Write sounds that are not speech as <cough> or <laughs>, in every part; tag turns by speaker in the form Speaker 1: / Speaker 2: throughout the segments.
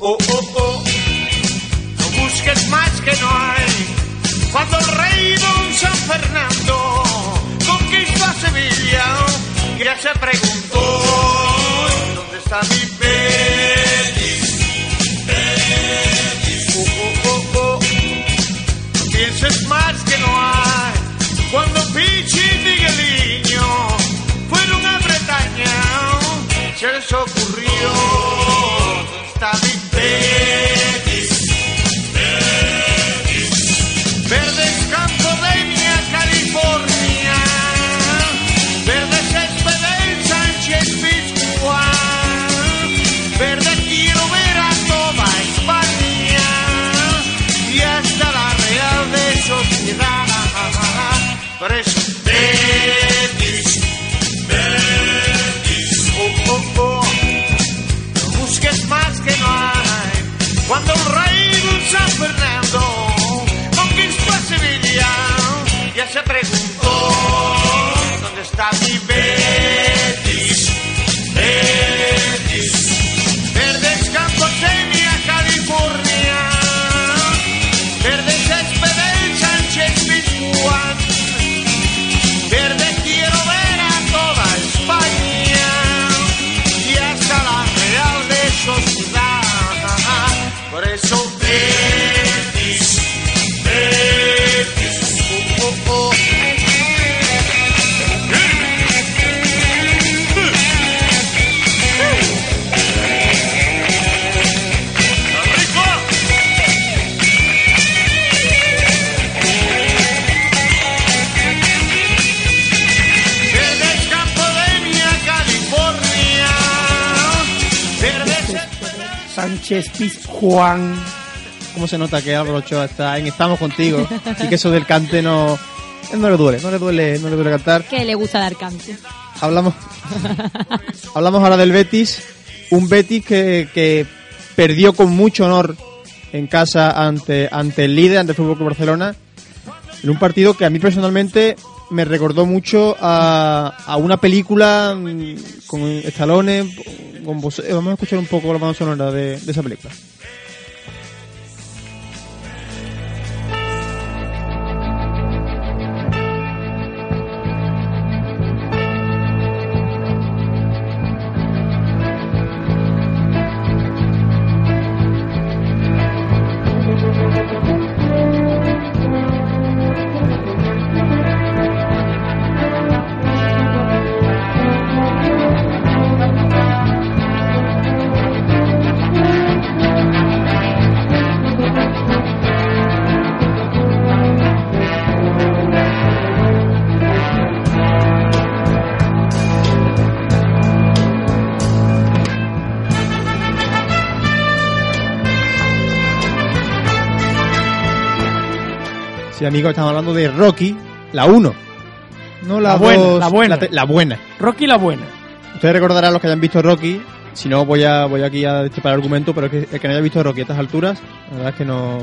Speaker 1: Oh, oh, oh, oh. No busques más que no hay. Cuando el rey Don San Fernando conquistó a Sevilla, ya se preguntó: ¿Dónde está mi Sánchez Pizjuán.
Speaker 2: ¿Cómo se nota que Álvaro Ochoa está en Estamos contigo? <laughs> Y que eso del cante no, no le duele, no le duele, no le duele cantar.
Speaker 3: Que le gusta dar cante.
Speaker 2: Hablamos, <laughs> hablamos ahora del Betis, un Betis que, que perdió con mucho honor en casa ante, ante el líder, ante el Fútbol Club Barcelona, en un partido que a mí personalmente me recordó mucho a, a una película mm, con estalones, eh, vamos a escuchar un poco la banda sonora de, de esa película. Sí, amigos, estamos hablando de Rocky, la 1. No la,
Speaker 4: La buena,
Speaker 2: dos,
Speaker 4: la buena.
Speaker 2: la buena.
Speaker 4: Rocky la buena.
Speaker 2: Ustedes recordarán los que hayan visto Rocky. Si no, voy a voy aquí a destapar el argumento, pero es que el que no haya visto Rocky a estas alturas, la verdad es que no.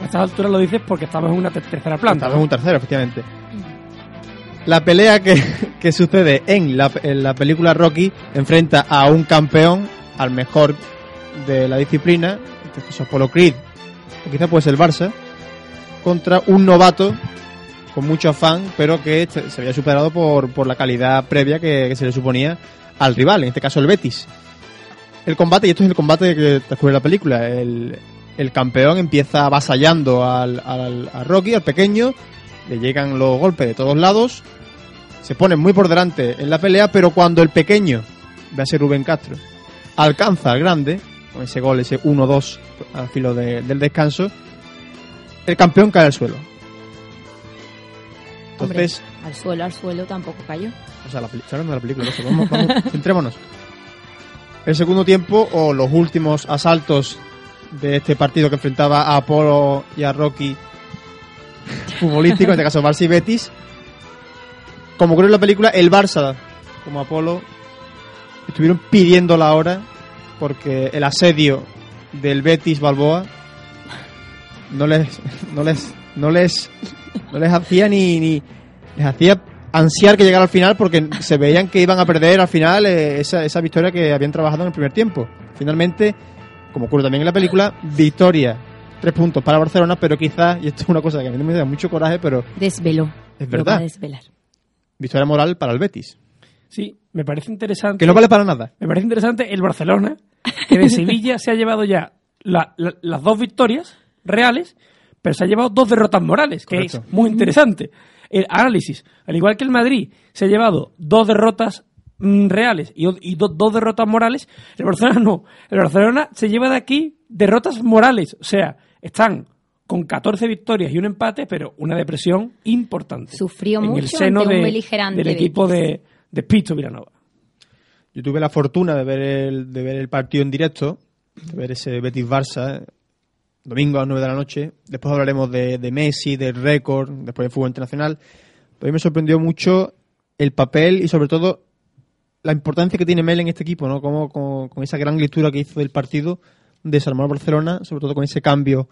Speaker 4: A estas alturas lo dices porque estamos en una ter- tercera planta.
Speaker 2: Estamos en un tercero, efectivamente. La pelea que, <laughs> que sucede en la, en la película Rocky enfrenta a un campeón, al mejor de la disciplina, este caso Apollo Creed, o quizá puede ser el Barça, contra un novato con mucho afán, pero que se había superado por, por la calidad previa que, que se le suponía al rival, en este caso el Betis. El combate, y esto es el combate que transcurre la película, el, el campeón empieza avasallando al, al- Rocky, al pequeño, le llegan los golpes de todos lados, se pone muy por delante en la pelea, pero cuando el pequeño, ve a ser Rubén Castro, alcanza al grande, con ese gol, ese 1-2 al filo de- del descanso, el campeón cae al suelo. Entonces,
Speaker 3: Hombre, al suelo, al suelo tampoco cayó.
Speaker 2: o sea, la, hablando de la película, eso, vamos, vamos, <laughs> centrémonos. El segundo tiempo, o los últimos asaltos de este partido que enfrentaba a Apolo y a Rocky <laughs> futbolístico, en este caso Barça y Betis. Como ocurrió en la película, el Barça, como Apolo, estuvieron pidiendo la hora porque el asedio del Betis Balboa no les no les no les no les hacía ni, ni les hacía ansiar que llegara al final porque se veían que iban a perder al final eh, esa, esa victoria que habían trabajado en el primer tiempo. Finalmente como ocurre también en la película, victoria, tres puntos para Barcelona, pero quizás, y esto es una cosa que a mí me da mucho coraje, pero
Speaker 3: Desveló.
Speaker 2: Es verdad.
Speaker 3: desvelar.
Speaker 2: victoria moral para el Betis,
Speaker 4: Sí, me parece interesante.
Speaker 2: que no vale para nada.
Speaker 4: Me parece interesante el Barcelona, que de <laughs> Sevilla se ha llevado ya la- la- las dos victorias reales, pero se ha llevado dos derrotas morales, que
Speaker 2: Correcto.
Speaker 4: es muy interesante. El análisis, al igual que el Madrid se ha llevado dos derrotas mm, reales y, y do- dos derrotas morales, el Barcelona no. El Barcelona se lleva de aquí derrotas morales, o sea, están con 14 victorias y un empate, pero una depresión importante.
Speaker 3: Sufrió
Speaker 4: en el seno
Speaker 3: ante un
Speaker 4: de-
Speaker 3: beligerante
Speaker 4: del equipo de, de Pito Vilanova.
Speaker 2: Yo tuve la fortuna de ver el, de ver el partido en directo, de ver ese Betis-Barça, eh, domingo a las 9 de la noche. Después hablaremos de, de Messi, del récord, después del fútbol internacional. Pero a mí me sorprendió mucho el papel y sobre todo la importancia que tiene Mel en este equipo, ¿no? Como, como- con esa gran lectura que hizo del partido, desarmar a Barcelona, sobre todo con ese cambio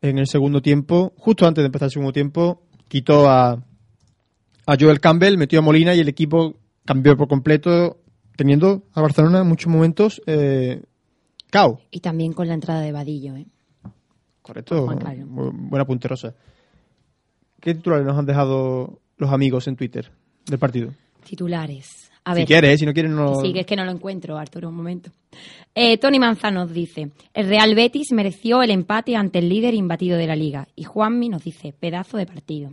Speaker 2: en el segundo tiempo, justo antes de empezar el segundo tiempo, quitó a, a Joel Campbell, metió a Molina y el equipo cambió por completo, teniendo a Barcelona en muchos momentos eh, cao.
Speaker 3: Y también con la entrada de Vadillo, ¿eh?
Speaker 2: Correcto,
Speaker 3: Carlos.
Speaker 2: Bu- buena punterosa. ¿Qué titulares nos han dejado los amigos en Twitter del partido?
Speaker 3: Titulares. A
Speaker 2: si quieres, si no quieres no...
Speaker 3: Sí, que es que no lo encuentro, Arturo, un momento. Eh, Tony Manzano nos dice, el Real Betis mereció el empate ante el líder imbatido de la liga. Y Juanmi nos dice, pedazo de partido.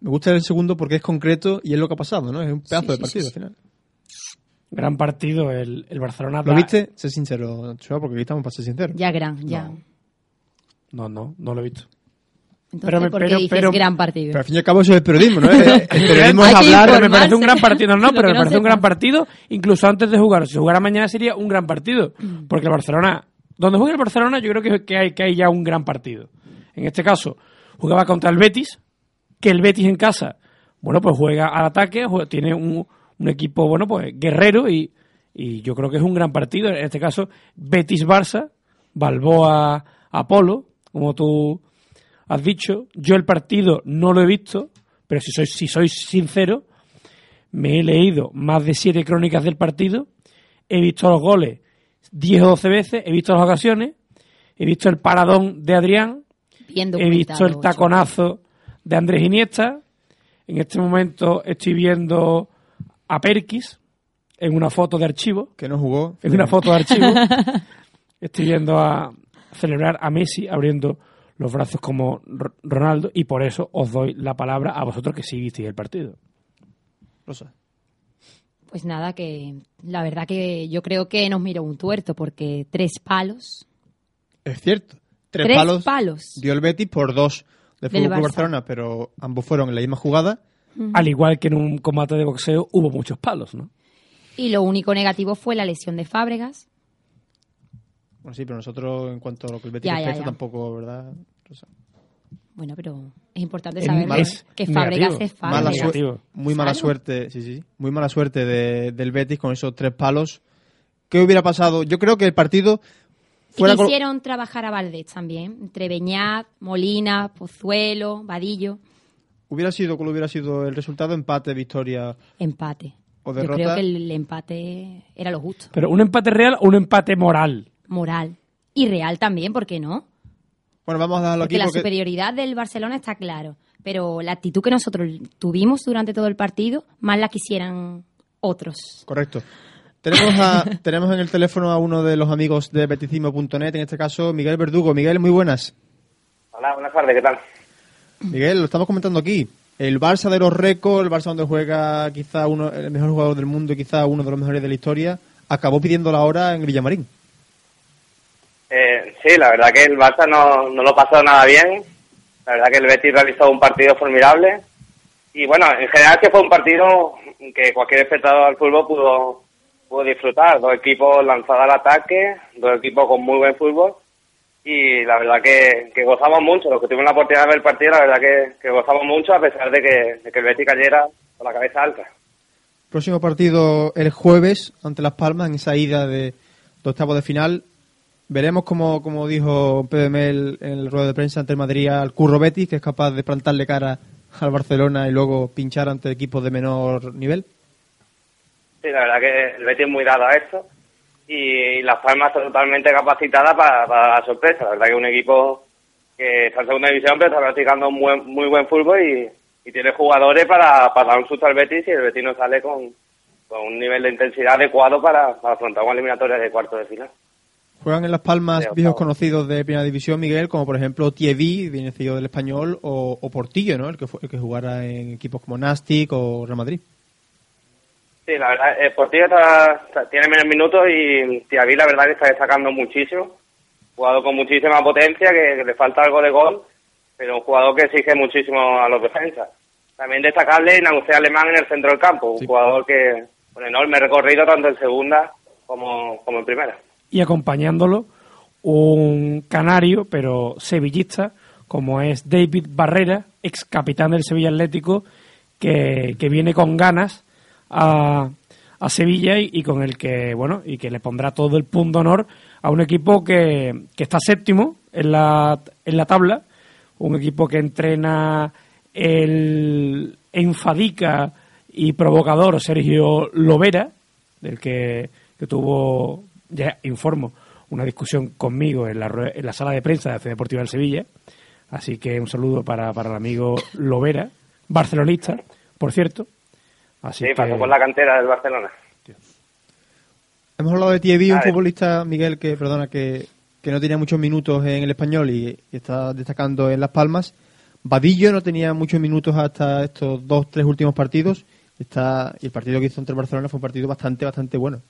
Speaker 2: Me gusta el segundo porque es concreto y es lo que ha pasado, ¿no? Es un pedazo
Speaker 3: Sí,
Speaker 2: de
Speaker 3: sí,
Speaker 2: partido
Speaker 3: sí,
Speaker 2: al final.
Speaker 4: Gran partido el, el Barcelona.
Speaker 2: ¿Lo
Speaker 4: da-
Speaker 2: viste? Sé sincero, Chua, porque aquí estamos para ser sinceros.
Speaker 3: Ya gran, ya.
Speaker 4: No, no, no lo he visto.
Speaker 3: Entonces,
Speaker 4: Pero me-
Speaker 3: ¿por qué
Speaker 4: pero-
Speaker 3: dices
Speaker 4: pero-
Speaker 3: gran partido?
Speaker 2: Pero al fin y al cabo eso es el periodismo, ¿no? El, <laughs> el periodismo es hablar...
Speaker 4: Me parece un gran partido, no, <laughs> no, pero me
Speaker 3: no
Speaker 4: parece un gran partido, incluso antes de jugar. Si jugara mañana sería un gran partido.
Speaker 3: Mm.
Speaker 4: Porque el Barcelona, donde juegue el Barcelona, yo creo que, que hay, que hay ya un gran partido. En este caso, jugaba contra el Betis, que el Betis en casa, bueno, pues juega al ataque, juega- tiene un, un equipo, bueno, pues guerrero y, y yo creo que es un gran partido. En este caso, Betis-Barça, Balboa-Apolo, como tú has dicho. Yo el partido no lo he visto, pero si soy, si soy sincero, me he leído más de siete crónicas del partido, he visto los goles 10 o 12 veces, he visto las ocasiones, he visto el paradón de Adrián, he visto el taconazo de Andrés Iniesta, en este momento estoy viendo a Perkis en una foto de archivo,
Speaker 2: Que no jugó.
Speaker 4: en una foto de archivo, <laughs> estoy viendo a celebrar a Messi abriendo los brazos como Ronaldo y por eso os doy la palabra a vosotros que sí visteis el partido.
Speaker 2: Rosa.
Speaker 3: Pues nada, que la verdad que yo creo que nos miró un tuerto porque tres palos.
Speaker 2: Es cierto. Tres,
Speaker 3: Tres
Speaker 2: palos,
Speaker 3: palos.
Speaker 2: dio el Betis por dos del
Speaker 3: Del
Speaker 2: Fútbol Club. Barcelona, pero ambos fueron en la misma jugada.
Speaker 4: Al igual que en un combate de boxeo hubo muchos palos, ¿no?
Speaker 3: Y lo único negativo fue la lesión de Fábregas.
Speaker 2: Bueno, sí, pero nosotros, en cuanto a lo que el Betis
Speaker 3: Ya,
Speaker 2: respecta,
Speaker 3: ya.
Speaker 2: tampoco, ¿verdad? Rosa?
Speaker 3: Bueno, pero es importante
Speaker 4: Es
Speaker 3: saber
Speaker 4: mal- es
Speaker 3: que Fábregas es
Speaker 2: Mala
Speaker 3: Fábregas.
Speaker 2: Muy mala suerte, sí, sí, muy mala suerte de- del Betis con esos tres palos. ¿Qué hubiera pasado? Yo creo que el partido fuera
Speaker 3: hicieron trabajar a Valdés también, entre Beñat, Molina, Pozuelo, Vadillo,
Speaker 2: hubiera sido cuál hubiera sido el resultado empate, victoria.
Speaker 3: empate.
Speaker 2: O
Speaker 3: Yo
Speaker 2: derrota.
Speaker 3: creo que el empate era lo justo.
Speaker 4: Pero un empate real o un empate moral.
Speaker 3: Moral. Y real también, ¿por qué no?
Speaker 2: Bueno, vamos a dejarlo
Speaker 3: Porque
Speaker 2: aquí
Speaker 3: la
Speaker 2: porque
Speaker 3: superioridad del Barcelona está claro. Pero la actitud que nosotros tuvimos durante todo el partido, más la quisieran otros.
Speaker 2: correcto. Tenemos a, <laughs> tenemos en el teléfono a uno de los amigos de betisimo.net, en este caso Miguel Verdugo. Miguel, muy buenas.
Speaker 5: Hola, buenas tardes, ¿qué tal?
Speaker 2: Miguel, lo estamos comentando aquí. El Barça de los récords, el Barça donde juega quizá uno, el mejor jugador del mundo y quizá uno de los mejores de la historia, acabó pidiendo la hora en Villamarín.
Speaker 5: Eh, sí, la verdad que el Barça no, no lo pasó nada bien. La verdad que el Betis realizó un partido formidable. Y bueno, en general que fue un partido que cualquier espectador del fútbol pudo, pudo disfrutar. Dos equipos lanzados al ataque, dos equipos con muy buen fútbol. Y la verdad que, que gozamos mucho. Los que tuvimos la oportunidad de ver el partido, la verdad que, que gozamos mucho a pesar de que, que el Betis cayera con la cabeza alta.
Speaker 2: Próximo partido el jueves ante Las Palmas en esa ida de, de octavos de final. Veremos como, como dijo Pedro Mel en el ruedo de prensa ante el Madrid al Curro Betis, que es capaz de plantarle cara al Barcelona y luego pinchar ante equipos de menor nivel.
Speaker 5: Sí, la verdad que el Betis es muy dado a esto. y Las Palmas está totalmente capacitada para, la sorpresa. La verdad que es un equipo que está en segunda división, pero está practicando un muy buen fútbol y, y tiene jugadores para, para dar un susto al Betis y el Betis no sale con, con un nivel de intensidad adecuado para, para afrontar una eliminatoria de cuarto de final.
Speaker 2: Juegan en Las Palmas viejos conocidos de Primera División, Miguel, como por ejemplo viene seguido del Español, o, o Portillo, ¿no? El que, fue, el que jugara en equipos como Nastic o Real Madrid.
Speaker 5: Sí, la verdad, el Portillo está- está- tiene menos minutos y Tiaví la verdad que está destacando muchísimo. Jugador con muchísima potencia, que, que le falta algo de gol, pero un jugador que exige muchísimo a los defensas. También destacable Nagucé Alemán en el centro del campo, un
Speaker 2: Sí.
Speaker 5: jugador que con enorme recorrido tanto en segunda como, como en primera.
Speaker 4: Y acompañándolo un canario, pero sevillista, como es David Barrera, ex capitán del Sevilla Atlético, que, que viene con ganas a, a Sevilla y, con el que, bueno, y que le pondrá todo el punto honor a un equipo que, que está séptimo en la, en la tabla, un equipo que entrena el enfadica y provocador Sergio Lovera, del que, que tuvo, ya informo, una discusión conmigo en la, en la sala de prensa de FC Deportiva del Sevilla. Así que un saludo para, para el amigo Lovera, barcelonista, por cierto. Así
Speaker 5: Sí,
Speaker 4: que,
Speaker 5: pasó por la cantera del Barcelona.
Speaker 2: Hemos hablado de Thierry, un futbolista, Miguel, que perdona, que, que no tenía muchos minutos en el español y, y está destacando en Las Palmas. Vadillo no tenía muchos minutos hasta estos dos, tres últimos partidos. Está, y el partido que hizo entre el Barcelona fue un partido bastante, bastante bueno.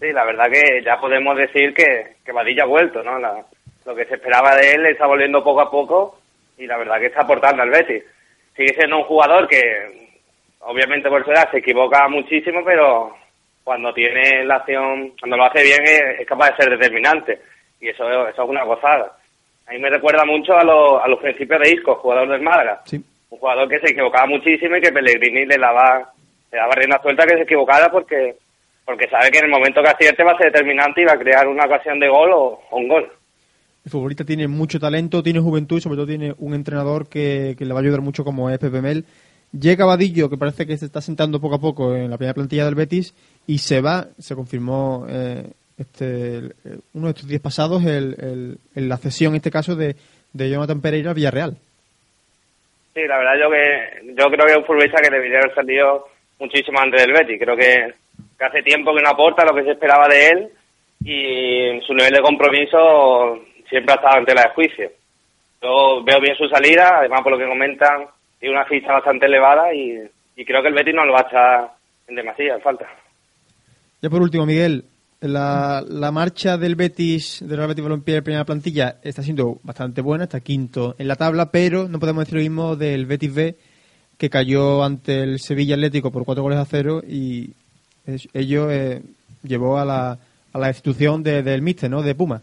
Speaker 5: Sí, la verdad que ya podemos decir que, que Vadilla ha vuelto, ¿no? La- lo que se esperaba de él está volviendo poco a poco y la verdad que está aportando al Betis. Sigue siendo un jugador que, obviamente por su edad, se equivoca muchísimo, pero cuando tiene la acción, cuando lo hace bien, es, es capaz de ser determinante. Y eso, eso es una gozada. A mí me recuerda mucho a, los- a los principios de Isco, jugador del Málaga.
Speaker 2: Sí.
Speaker 5: Un jugador que se equivocaba muchísimo y que Pellegrini le daba, le daba rienda suelta que se equivocara porque porque sabe que en el momento que acierte va a ser determinante y va a crear una ocasión de gol o, o un gol.
Speaker 2: El futbolista tiene mucho talento, tiene juventud y sobre todo tiene un entrenador que, que le va a ayudar mucho como es Pepe Mel. Llega Vadillo, que parece que se está sentando poco a poco en la primera plantilla del Betis, y se va, se confirmó eh, este, uno de estos días pasados el, la cesión, en este caso, de, de Jonathan Pereira al Villarreal.
Speaker 5: Sí, la verdad yo que yo creo que es un futbolista que debería haber salido muchísimo antes del Betis. Creo que, que hace tiempo que no aporta lo que se esperaba de él y su nivel de compromiso siempre ha estado en tela de juicio. Yo veo bien su salida, además por lo que comentan, tiene una ficha bastante elevada y, creo que el Betis no lo va a echar en demasía, falta.
Speaker 2: Ya por último, Miguel, la, la marcha del Betis, del Real Betis Balompié de primera plantilla, está siendo bastante buena, está quinto en la tabla, pero no podemos decir lo mismo del Betis B, que cayó ante el Sevilla Atlético por cuatro goles a cero y ello eh, llevó a la, a la destitución de- del míster, ¿no?, de Puma.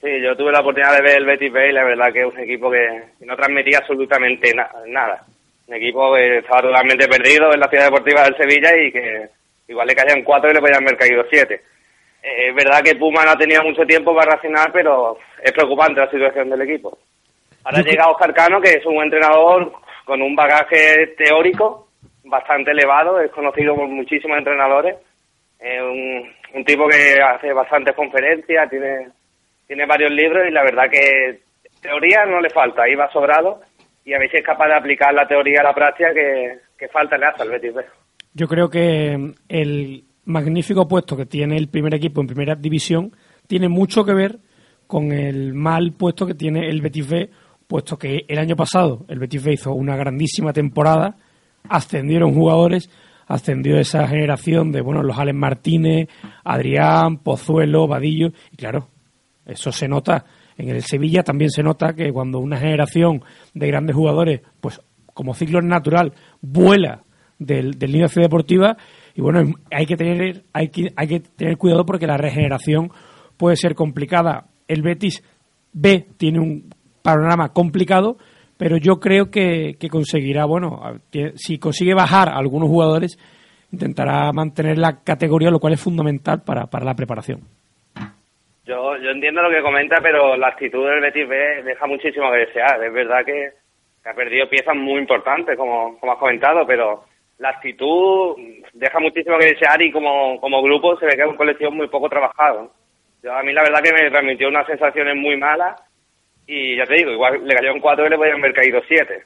Speaker 5: Sí, yo tuve la oportunidad de ver el Betis B y la verdad que es un equipo que, no transmitía absolutamente na- nada. Un equipo que estaba totalmente perdido en la ciudad deportiva del Sevilla y que igual le caían cuatro y le podían haber caído siete. Eh, es verdad que Puma no ha tenido mucho tiempo para reaccionar, pero es preocupante la situación del equipo. Ahora llega Oscar Cano, que es un entrenador con un bagaje teórico bastante elevado, es conocido por muchísimos entrenadores. Es un, tipo que hace bastantes conferencias, tiene, tiene varios libros y la verdad que teoría no le falta, ahí va sobrado y a si es capaz de aplicar la teoría a la práctica que, que falta le hace al Betis.
Speaker 4: Yo creo que el magnífico puesto que tiene el primer equipo en primera división tiene mucho que ver con el mal puesto que tiene el Betis B, puesto que el año pasado el Betis B hizo una grandísima temporada, ascendieron jugadores, ascendió esa generación de bueno los Alex Martínez, Adrián, Pozuelo, Vadillo, y claro, eso se nota. En el Sevilla también se nota que cuando una generación de grandes jugadores, pues como ciclo natural, vuela del, del nido de ciudad deportiva, y bueno, hay que tener, hay que, hay que tener cuidado porque la regeneración puede ser complicada. El Betis B tiene un panorama complicado, pero yo creo que, que conseguirá, bueno, si consigue bajar a algunos jugadores, intentará mantener la categoría, lo cual es fundamental para, para la preparación.
Speaker 5: Yo, yo entiendo lo que comenta, pero la actitud del Betis B deja muchísimo que desear. Es verdad que, que ha perdido piezas muy importantes, como, como has comentado, pero la actitud deja muchísimo que desear y como, como grupo se ve que es un colectivo muy poco trabajado. Yo, a mí la verdad que me transmitió unas sensaciones muy malas y ya te digo, igual le un 4 y le podían haber caído 7.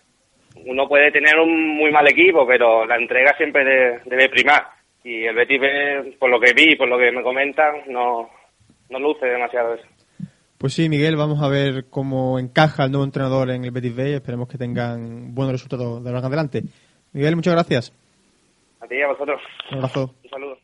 Speaker 5: Uno puede tener un muy mal equipo, pero la entrega siempre de- debe primar. Y el Betis, por lo que vi, por lo que me comentan, no, no luce demasiado eso.
Speaker 2: Pues sí, Miguel, vamos a ver cómo encaja el nuevo entrenador en el Betis B esperemos que tengan buenos resultados de ahora en adelante. Miguel, muchas gracias.
Speaker 5: A ti y a vosotros.
Speaker 2: Un abrazo.
Speaker 5: Un saludo.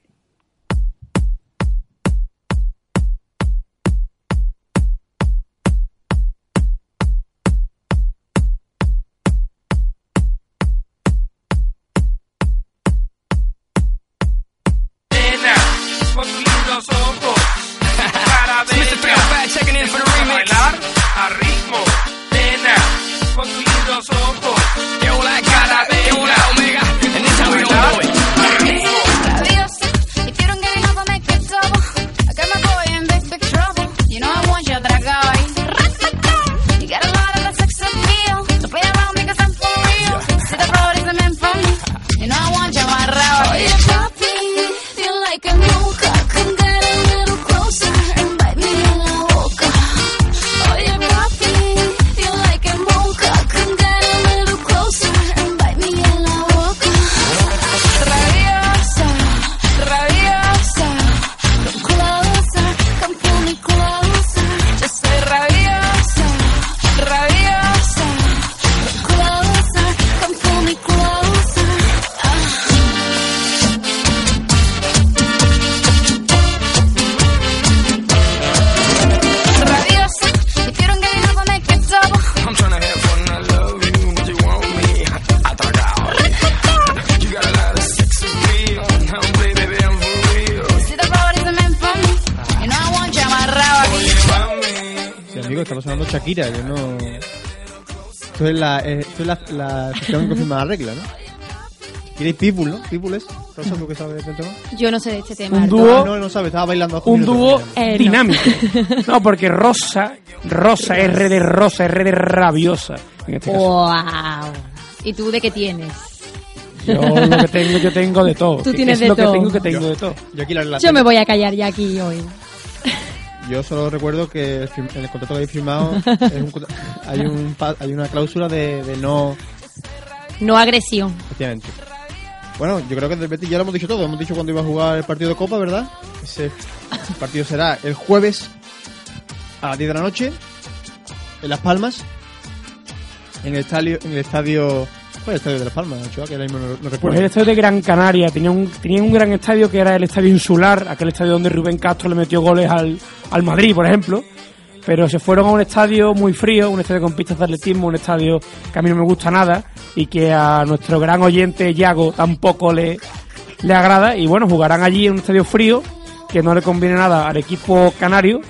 Speaker 2: Shakira, yo no... Esto es la, eh, esto es la, la sección que confirma la regla, ¿no? Y Pitbull, ¿no? Pitbull es... Rosa, ¿tú qué sabes del tema?
Speaker 3: Yo no sé de este tema.
Speaker 4: Un
Speaker 3: Arturo.
Speaker 4: dúo-
Speaker 2: Ah, no, no sabes, estaba bailando. hace
Speaker 4: Un dúo
Speaker 3: Eh, no.
Speaker 4: dinámico. <laughs> No, porque Rosa, Rosa, R de Rosa, R de rabiosa. En este caso.
Speaker 3: ¡Wow! ¿Y tú de qué tienes?
Speaker 4: Yo lo que tengo, yo tengo de todo.
Speaker 3: Tú
Speaker 4: Que
Speaker 3: tienes
Speaker 4: es
Speaker 3: de
Speaker 4: lo que
Speaker 3: todo.
Speaker 4: tengo, que tengo de todo.
Speaker 2: Yo aquí la.
Speaker 3: Yo me voy a callar ya aquí hoy.
Speaker 2: Yo solo recuerdo que en el contrato que habéis firmado <laughs> es un contra- hay, un, hay una cláusula de, de no...
Speaker 3: No agresión.
Speaker 2: Efectivamente. Bueno, yo creo que del Betis ya lo hemos dicho todo. Hemos dicho cuándo iba a jugar el partido de Copa, ¿verdad? Ese <laughs> partido será el jueves a las 10 de la noche en Las Palmas. En el estadio... En el estadio ¿Cuál es el estadio de Las Palmas? Que ahora no, no
Speaker 4: Pues
Speaker 2: recuerdo.
Speaker 4: el estadio de Gran Canaria tenía un, tenía un gran estadio que era el estadio insular, aquel estadio donde Rubén Castro le metió goles al, al Madrid, por ejemplo. Pero se fueron a un estadio muy frío, un estadio con pistas de atletismo, un estadio que a mí no me gusta nada y que a nuestro gran oyente Yago tampoco le, le agrada. Y bueno, jugarán allí en un estadio frío que no le conviene nada al equipo canario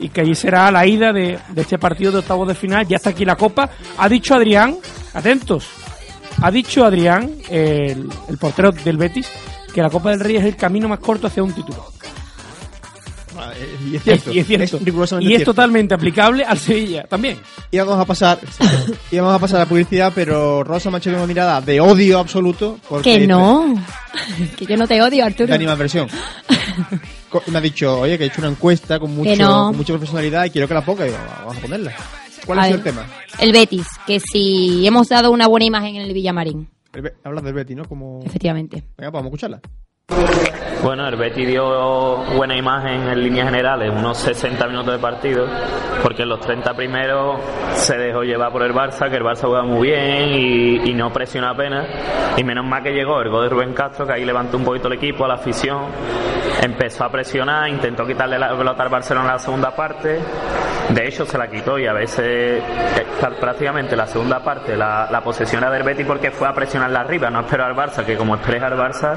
Speaker 4: y que allí será la ida de este partido de octavos de final. Ya está aquí la copa. Ha dicho Adrián, atentos, ha dicho Adrián, el, el portero del Betis, que la Copa del Rey es el camino más corto hacia un título.
Speaker 2: Ah, y es cierto.
Speaker 4: y es cierto.
Speaker 2: rigurosamente
Speaker 4: y es
Speaker 2: cierto.
Speaker 4: totalmente aplicable al Sevilla también.
Speaker 2: Y vamos a pasar <laughs> y vamos a pasar a la publicidad, pero Rosa me ha hecho una mirada de odio absoluto. Porque
Speaker 3: Que no. <laughs> que yo no te odio, Arturo.
Speaker 2: De animadversión. <laughs> Me ha dicho, oye, que he hecho una encuesta con, mucho,
Speaker 3: no.
Speaker 2: con mucha profesionalidad y quiero que la ponga. Y digo, vamos a ponerla. ¿Cuál
Speaker 3: A
Speaker 2: ha sido
Speaker 3: ver.
Speaker 2: el tema?
Speaker 3: El Betis, que si hemos dado una buena imagen en el Villamarín,
Speaker 2: El Hablas del Betty, ¿no? Como...
Speaker 3: efectivamente.
Speaker 2: Venga, pues vamos a escucharla.
Speaker 6: Bueno, el Betis dio buena imagen en líneas generales, unos 60 minutos de partido, porque en los 30 primeros se dejó llevar por el Barça, que el Barça jugaba muy bien y, y no presionó apenas. Y menos mal que llegó el gol de Rubén Castro, que ahí levantó un poquito el equipo, a la afición, empezó a presionar, intentó quitarle la pelota al Barcelona en la segunda parte. De hecho, se la quitó y a veces, eh, prácticamente la segunda parte, la, posesión era del Betis porque fue a presionarla arriba, no esperó al Barça, que como esperes al Barça,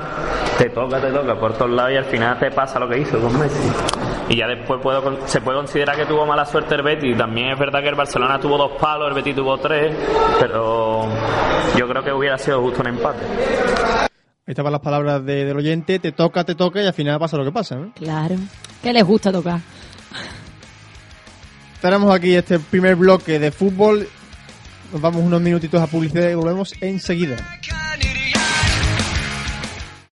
Speaker 6: te toca, te toca por todos lados y al final te pasa lo que hizo con Messi. Y ya después puedo, se puede considerar que tuvo mala suerte el Betis. También es verdad que el Barcelona tuvo dos palos, el Betis tuvo tres, pero yo creo que hubiera sido justo un empate.
Speaker 2: Estaban las palabras de- del oyente, te toca, te toca y al final pasa lo que pasa. ¿no?
Speaker 3: Claro. Que les gusta tocar.
Speaker 2: Tenemos aquí este primer bloque de fútbol. Nos vamos unos minutitos a publicidad y volvemos enseguida.